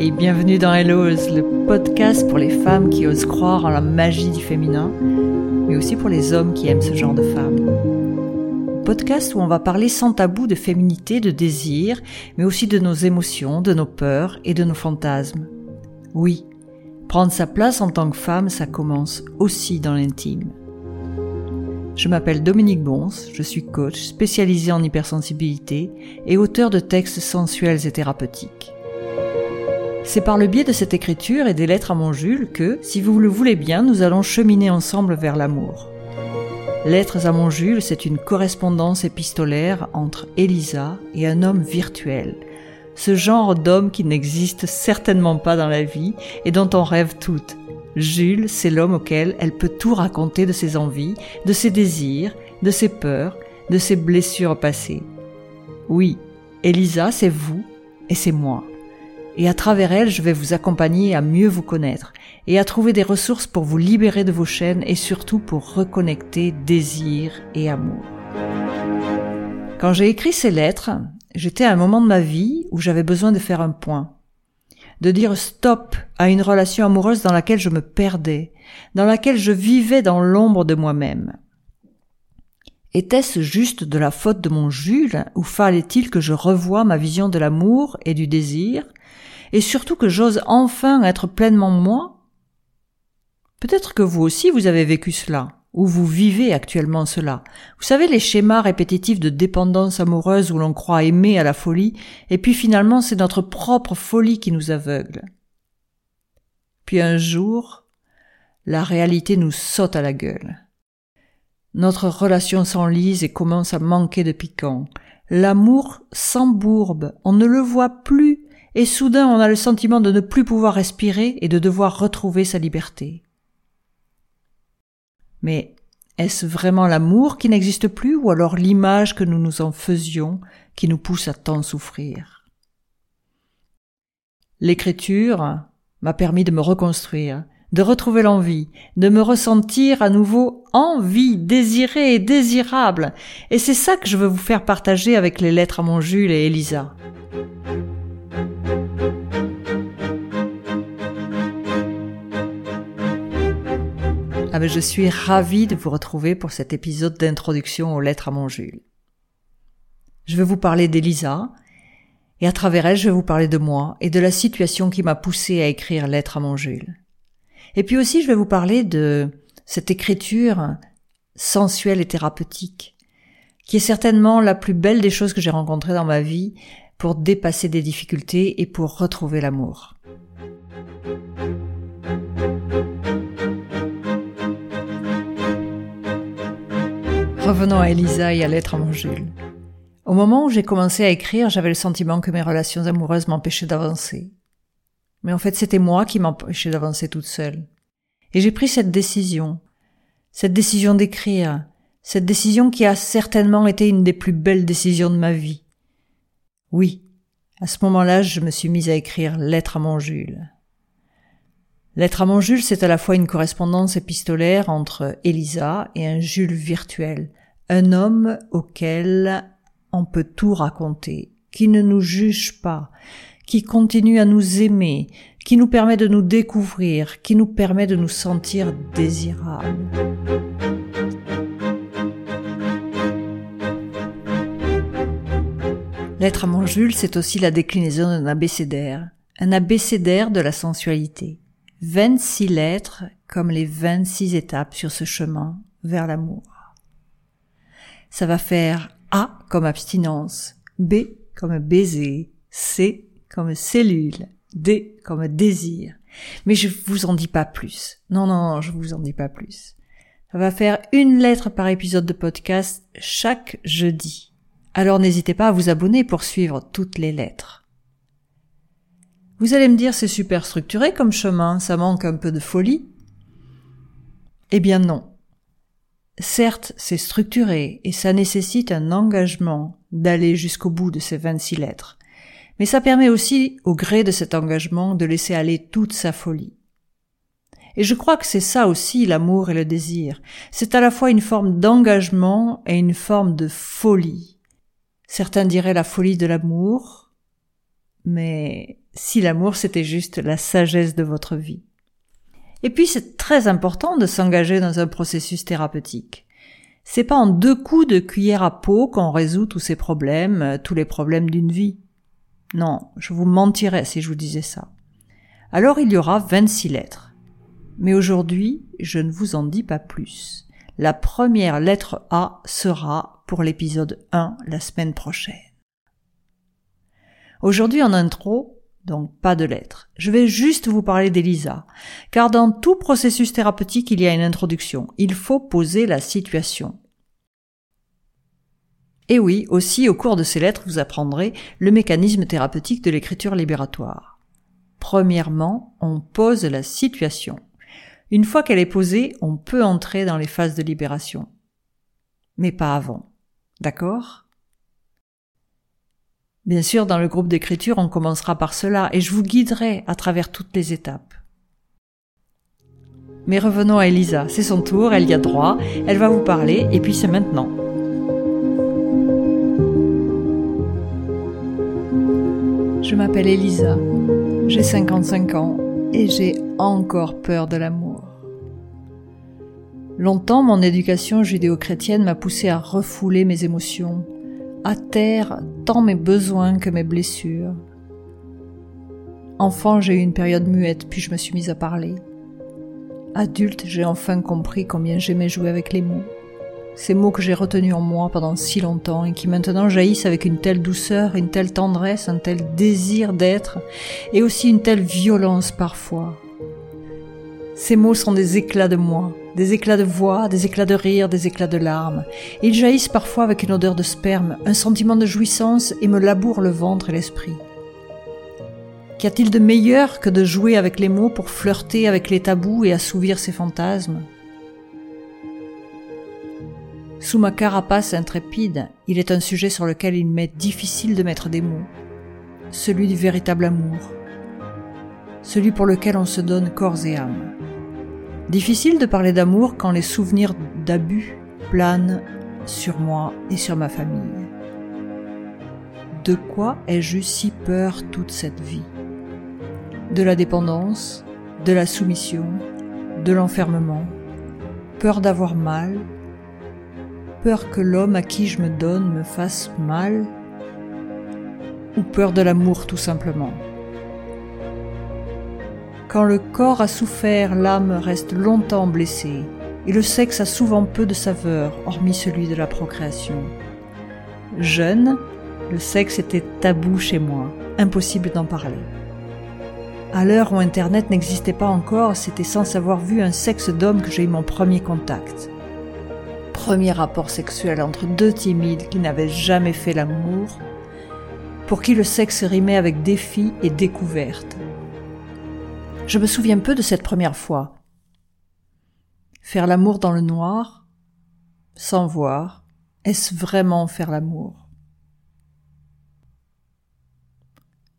Hey, bienvenue dans Hello's, le podcast pour les femmes qui osent croire en la magie du féminin, mais aussi pour les hommes qui aiment ce genre de femmes. Podcast où on va parler sans tabou de féminité, de désir, mais aussi de nos émotions, de nos peurs et de nos fantasmes. Oui, prendre sa place en tant que femme, ça commence aussi dans l'intime. Je m'appelle Dominique Bons, je suis coach spécialisé en hypersensibilité et auteur de textes sensuels et thérapeutiques. C'est par le biais de cette écriture et des lettres à mon Jules que, si vous le voulez bien, nous allons cheminer ensemble vers l'amour. Lettres à mon Jules, c'est une correspondance épistolaire entre Elisa et un homme virtuel. Ce genre d'homme qui n'existe certainement pas dans la vie et dont on rêve toutes. Jules, c'est l'homme auquel elle peut tout raconter de ses envies, de ses désirs, de ses peurs, de ses blessures passées. Oui, Elisa, c'est vous et c'est moi. Et à travers elle, je vais vous accompagner à mieux vous connaître et à trouver des ressources pour vous libérer de vos chaînes et surtout pour reconnecter désir et amour. Quand j'ai écrit ces lettres, j'étais à un moment de ma vie où j'avais besoin de faire un point de dire stop à une relation amoureuse dans laquelle je me perdais, dans laquelle je vivais dans l'ombre de moi-même. Était-ce juste de la faute de mon Jules, ou fallait-il que je revoie ma vision de l'amour et du désir, et surtout que j'ose enfin être pleinement moi? Peut-être que vous aussi vous avez vécu cela où vous vivez actuellement cela. Vous savez les schémas répétitifs de dépendance amoureuse où l'on croit aimer à la folie, et puis finalement c'est notre propre folie qui nous aveugle. Puis un jour, la réalité nous saute à la gueule. Notre relation s'enlise et commence à manquer de piquant. L'amour s'embourbe, on ne le voit plus, et soudain on a le sentiment de ne plus pouvoir respirer et de devoir retrouver sa liberté. Mais est-ce vraiment l'amour qui n'existe plus ou alors l'image que nous nous en faisions qui nous pousse à tant souffrir? L'écriture m'a permis de me reconstruire, de retrouver l'envie, de me ressentir à nouveau envie, désirée et désirable. Et c'est ça que je veux vous faire partager avec les lettres à mon Jules et Elisa. Ah ben, je suis ravie de vous retrouver pour cet épisode d'introduction aux lettres à mon Jules. Je vais vous parler d'Elisa, et à travers elle, je vais vous parler de moi et de la situation qui m'a poussé à écrire lettres à mon Jules. Et puis aussi, je vais vous parler de cette écriture sensuelle et thérapeutique, qui est certainement la plus belle des choses que j'ai rencontrées dans ma vie pour dépasser des difficultés et pour retrouver l'amour. Revenons à Elisa et à l'être à mon Jules. Au moment où j'ai commencé à écrire, j'avais le sentiment que mes relations amoureuses m'empêchaient d'avancer. Mais en fait, c'était moi qui m'empêchais d'avancer toute seule. Et j'ai pris cette décision. Cette décision d'écrire. Cette décision qui a certainement été une des plus belles décisions de ma vie. Oui. À ce moment-là, je me suis mise à écrire Lettre à mon Jules. Lettre à mon Jules, c'est à la fois une correspondance épistolaire entre Elisa et un Jules virtuel, un homme auquel on peut tout raconter, qui ne nous juge pas, qui continue à nous aimer, qui nous permet de nous découvrir, qui nous permet de nous sentir désirables. L'être à mon Jules, c'est aussi la déclinaison d'un abécédaire, un abécédaire de la sensualité. 26 lettres comme les 26 étapes sur ce chemin vers l'amour ça va faire A comme abstinence, B comme baiser, C comme cellule, D comme désir. Mais je vous en dis pas plus. Non, non, je vous en dis pas plus. Ça va faire une lettre par épisode de podcast chaque jeudi. Alors n'hésitez pas à vous abonner pour suivre toutes les lettres. Vous allez me dire c'est super structuré comme chemin, ça manque un peu de folie. Eh bien non. Certes, c'est structuré et ça nécessite un engagement d'aller jusqu'au bout de ces 26 lettres. Mais ça permet aussi, au gré de cet engagement, de laisser aller toute sa folie. Et je crois que c'est ça aussi l'amour et le désir. C'est à la fois une forme d'engagement et une forme de folie. Certains diraient la folie de l'amour, mais si l'amour c'était juste la sagesse de votre vie. Et puis c'est très important de s'engager dans un processus thérapeutique. C'est pas en deux coups de cuillère à peau qu'on résout tous ces problèmes, tous les problèmes d'une vie. Non, je vous mentirais si je vous disais ça. Alors il y aura 26 lettres. Mais aujourd'hui, je ne vous en dis pas plus. La première lettre A sera pour l'épisode 1 la semaine prochaine. Aujourd'hui en intro, donc pas de lettres. Je vais juste vous parler d'Elisa, car dans tout processus thérapeutique, il y a une introduction. Il faut poser la situation. Et oui, aussi au cours de ces lettres, vous apprendrez le mécanisme thérapeutique de l'écriture libératoire. Premièrement, on pose la situation. Une fois qu'elle est posée, on peut entrer dans les phases de libération. Mais pas avant. D'accord? Bien sûr, dans le groupe d'écriture, on commencera par cela et je vous guiderai à travers toutes les étapes. Mais revenons à Elisa, c'est son tour, elle y a droit, elle va vous parler et puis c'est maintenant. Je m'appelle Elisa, j'ai 55 ans et j'ai encore peur de l'amour. Longtemps, mon éducation judéo-chrétienne m'a poussé à refouler mes émotions, à terre tant mes besoins que mes blessures. Enfant, j'ai eu une période muette, puis je me suis mise à parler. Adulte, j'ai enfin compris combien j'aimais jouer avec les mots. Ces mots que j'ai retenus en moi pendant si longtemps et qui maintenant jaillissent avec une telle douceur, une telle tendresse, un tel désir d'être, et aussi une telle violence parfois. Ces mots sont des éclats de moi, des éclats de voix, des éclats de rire, des éclats de larmes. Ils jaillissent parfois avec une odeur de sperme, un sentiment de jouissance et me labourent le ventre et l'esprit. Qu'y a-t-il de meilleur que de jouer avec les mots pour flirter avec les tabous et assouvir ses fantasmes? Sous ma carapace intrépide, il est un sujet sur lequel il m'est difficile de mettre des mots. Celui du véritable amour. Celui pour lequel on se donne corps et âme. Difficile de parler d'amour quand les souvenirs d'abus planent sur moi et sur ma famille. De quoi ai-je eu si peur toute cette vie? De la dépendance, de la soumission, de l'enfermement, peur d'avoir mal, peur que l'homme à qui je me donne me fasse mal, ou peur de l'amour tout simplement. Quand le corps a souffert, l'âme reste longtemps blessée, et le sexe a souvent peu de saveur, hormis celui de la procréation. Jeune, le sexe était tabou chez moi, impossible d'en parler. À l'heure où Internet n'existait pas encore, c'était sans avoir vu un sexe d'homme que j'ai eu mon premier contact. Rapport sexuel entre deux timides qui n'avaient jamais fait l'amour, pour qui le sexe rimait avec défi et découverte. Je me souviens peu de cette première fois. Faire l'amour dans le noir, sans voir, est-ce vraiment faire l'amour?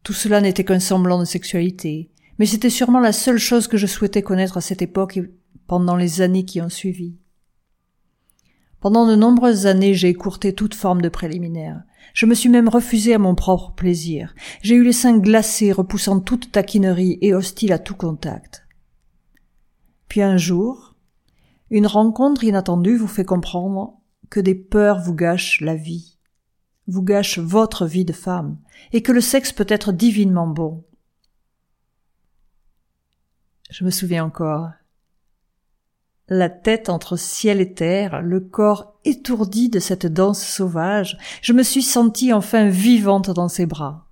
Tout cela n'était qu'un semblant de sexualité, mais c'était sûrement la seule chose que je souhaitais connaître à cette époque et pendant les années qui ont suivi. Pendant de nombreuses années, j'ai écourté toute forme de préliminaire. Je me suis même refusé à mon propre plaisir. J'ai eu les seins glacés, repoussant toute taquinerie et hostile à tout contact. Puis un jour, une rencontre inattendue vous fait comprendre que des peurs vous gâchent la vie, vous gâchent votre vie de femme, et que le sexe peut être divinement bon. Je me souviens encore, la tête entre ciel et terre, le corps étourdi de cette danse sauvage, je me suis sentie enfin vivante dans ses bras.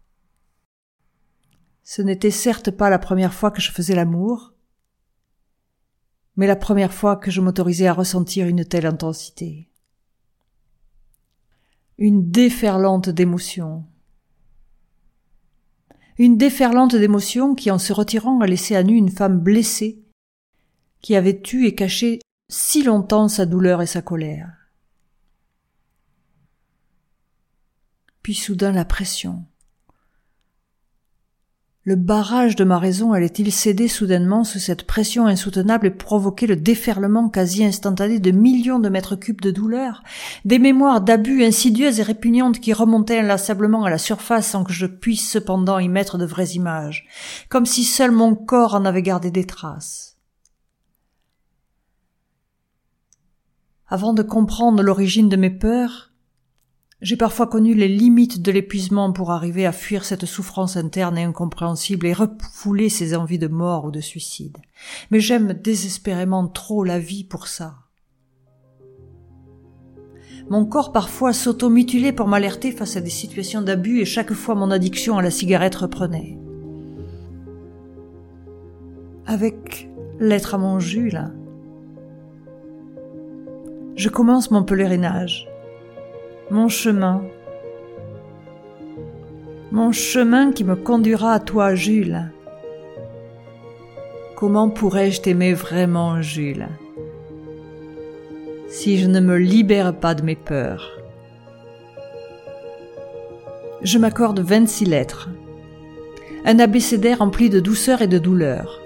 Ce n'était certes pas la première fois que je faisais l'amour, mais la première fois que je m'autorisais à ressentir une telle intensité. Une déferlante d'émotions. Une déferlante d'émotions qui, en se retirant, a laissé à nu une femme blessée qui avait eu et caché si longtemps sa douleur et sa colère. Puis soudain la pression. Le barrage de ma raison allait-il céder soudainement sous cette pression insoutenable et provoquer le déferlement quasi instantané de millions de mètres cubes de douleur, des mémoires d'abus insidieuses et répugnantes qui remontaient inlassablement à la surface sans que je puisse cependant y mettre de vraies images, comme si seul mon corps en avait gardé des traces. Avant de comprendre l'origine de mes peurs, j'ai parfois connu les limites de l'épuisement pour arriver à fuir cette souffrance interne et incompréhensible et refouler ces envies de mort ou de suicide. Mais j'aime désespérément trop la vie pour ça. Mon corps parfois s'automutilait pour m'alerter face à des situations d'abus et chaque fois mon addiction à la cigarette reprenait. Avec l'être à mon Jules, je commence mon pèlerinage mon chemin, mon chemin qui me conduira à toi, Jules. Comment pourrais-je t'aimer vraiment, Jules, si je ne me libère pas de mes peurs? Je m'accorde 26 lettres, un abécédaire rempli de douceur et de douleur.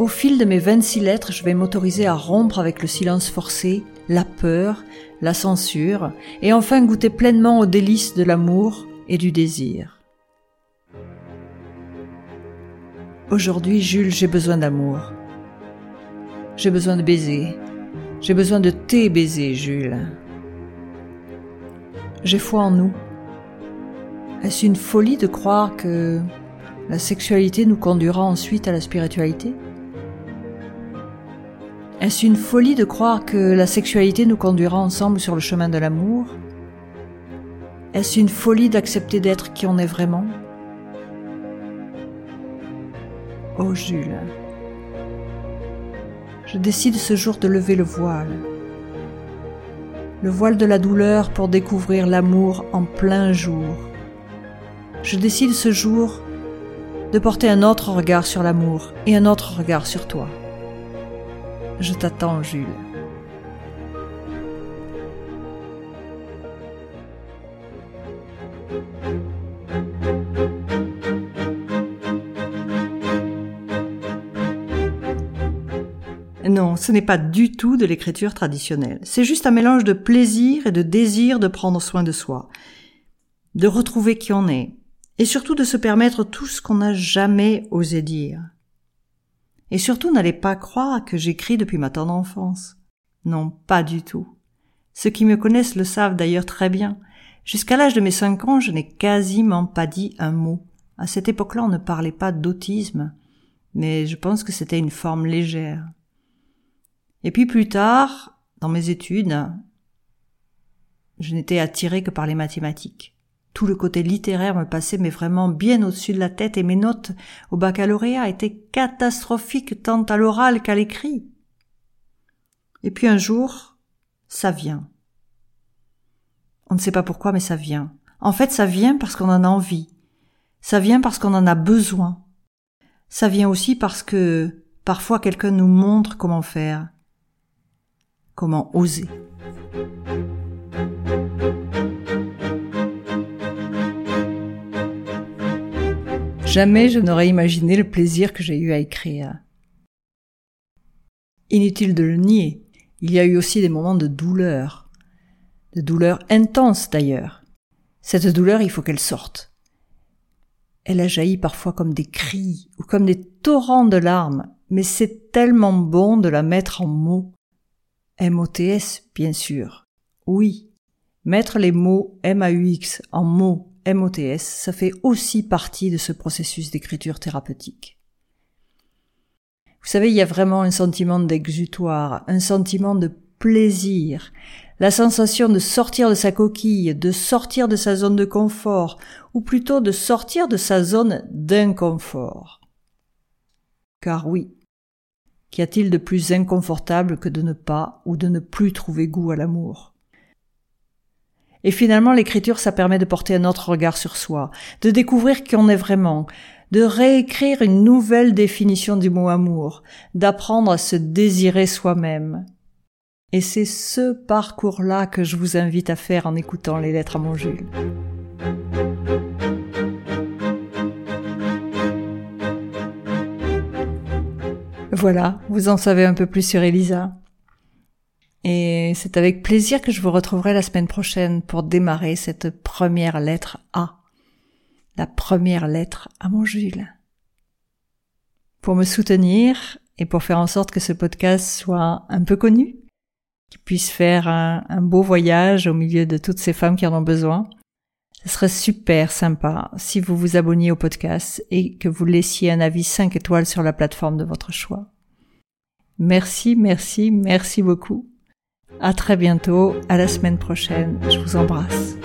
Au fil de mes 26 lettres, je vais m'autoriser à rompre avec le silence forcé, la peur, la censure, et enfin goûter pleinement aux délices de l'amour et du désir. Aujourd'hui, Jules, j'ai besoin d'amour. J'ai besoin de baiser. J'ai besoin de tes baisers, Jules. J'ai foi en nous. Est-ce une folie de croire que la sexualité nous conduira ensuite à la spiritualité? Est-ce une folie de croire que la sexualité nous conduira ensemble sur le chemin de l'amour? Est-ce une folie d'accepter d'être qui on est vraiment? Oh Jules, je décide ce jour de lever le voile. Le voile de la douleur pour découvrir l'amour en plein jour. Je décide ce jour de porter un autre regard sur l'amour et un autre regard sur toi. Je t'attends, Jules. Non, ce n'est pas du tout de l'écriture traditionnelle. C'est juste un mélange de plaisir et de désir de prendre soin de soi, de retrouver qui on est, et surtout de se permettre tout ce qu'on n'a jamais osé dire. Et surtout n'allez pas croire que j'écris depuis ma tendre enfance. Non, pas du tout. Ceux qui me connaissent le savent d'ailleurs très bien. Jusqu'à l'âge de mes cinq ans, je n'ai quasiment pas dit un mot. À cette époque-là, on ne parlait pas d'autisme, mais je pense que c'était une forme légère. Et puis plus tard, dans mes études, je n'étais attiré que par les mathématiques tout le côté littéraire me passait mais vraiment bien au-dessus de la tête et mes notes au baccalauréat étaient catastrophiques tant à l'oral qu'à l'écrit. Et puis un jour, ça vient. On ne sait pas pourquoi, mais ça vient. En fait, ça vient parce qu'on en a envie. Ça vient parce qu'on en a besoin. Ça vient aussi parce que parfois quelqu'un nous montre comment faire, comment oser. Jamais je n'aurais imaginé le plaisir que j'ai eu à écrire. Inutile de le nier, il y a eu aussi des moments de douleur, de douleur intense d'ailleurs. Cette douleur, il faut qu'elle sorte. Elle a jailli parfois comme des cris ou comme des torrents de larmes, mais c'est tellement bon de la mettre en mots. M-O-T-S, bien sûr. Oui. Mettre les mots M-A-U-X en mots MOTS, ça fait aussi partie de ce processus d'écriture thérapeutique. Vous savez, il y a vraiment un sentiment d'exutoire, un sentiment de plaisir, la sensation de sortir de sa coquille, de sortir de sa zone de confort, ou plutôt de sortir de sa zone d'inconfort. Car oui, qu'y a-t-il de plus inconfortable que de ne pas ou de ne plus trouver goût à l'amour? Et finalement, l'écriture, ça permet de porter un autre regard sur soi, de découvrir qui on est vraiment, de réécrire une nouvelle définition du mot amour, d'apprendre à se désirer soi-même. Et c'est ce parcours-là que je vous invite à faire en écoutant les lettres à mon Jules. Voilà, vous en savez un peu plus sur Elisa. Et c'est avec plaisir que je vous retrouverai la semaine prochaine pour démarrer cette première lettre A. La première lettre à mon Jules. Pour me soutenir et pour faire en sorte que ce podcast soit un peu connu, qu'il puisse faire un, beau voyage au milieu de toutes ces femmes qui en ont besoin, ce serait super sympa si vous vous abonniez au podcast et que vous laissiez un avis 5 étoiles sur la plateforme de votre choix. Merci, merci, merci beaucoup. À très bientôt, à la semaine prochaine. Je vous embrasse.